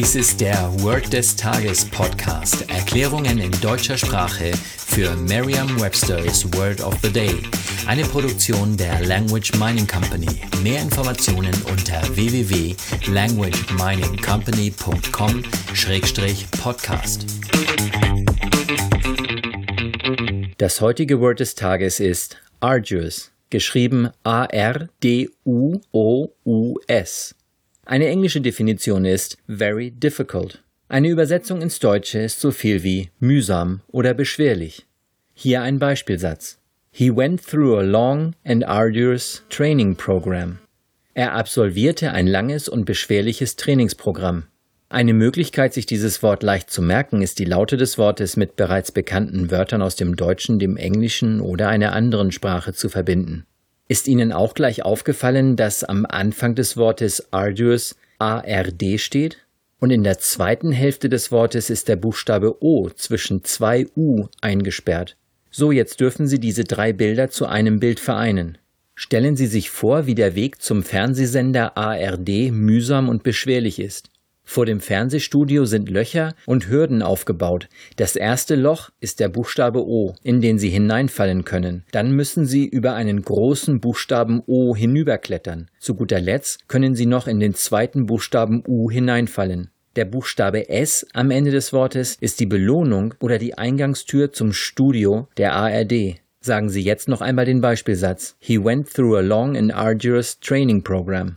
Dies ist der Word des Tages Podcast. Erklärungen in deutscher Sprache für Merriam-Webster's Word of the Day. Eine Produktion der Language Mining Company. Mehr Informationen unter www.languageminingcompany.com-podcast. Das heutige Word des Tages ist arduous, geschrieben A-R-D-U-O-U-S. Eine englische Definition ist very difficult. Eine Übersetzung ins Deutsche ist so viel wie mühsam oder beschwerlich. Hier ein Beispielsatz. He went through a long and arduous training program. Er absolvierte ein langes und beschwerliches Trainingsprogramm. Eine Möglichkeit, sich dieses Wort leicht zu merken, ist die Laute des Wortes mit bereits bekannten Wörtern aus dem Deutschen, dem Englischen oder einer anderen Sprache zu verbinden. Ist Ihnen auch gleich aufgefallen, dass am Anfang des Wortes arduous ARD steht? Und in der zweiten Hälfte des Wortes ist der Buchstabe O zwischen zwei U eingesperrt. So, jetzt dürfen Sie diese drei Bilder zu einem Bild vereinen. Stellen Sie sich vor, wie der Weg zum Fernsehsender ARD mühsam und beschwerlich ist. Vor dem Fernsehstudio sind Löcher und Hürden aufgebaut. Das erste Loch ist der Buchstabe O, in den Sie hineinfallen können. Dann müssen Sie über einen großen Buchstaben O hinüberklettern. Zu guter Letzt können Sie noch in den zweiten Buchstaben U hineinfallen. Der Buchstabe S am Ende des Wortes ist die Belohnung oder die Eingangstür zum Studio der ARD. Sagen Sie jetzt noch einmal den Beispielsatz. He went through a long and arduous training program.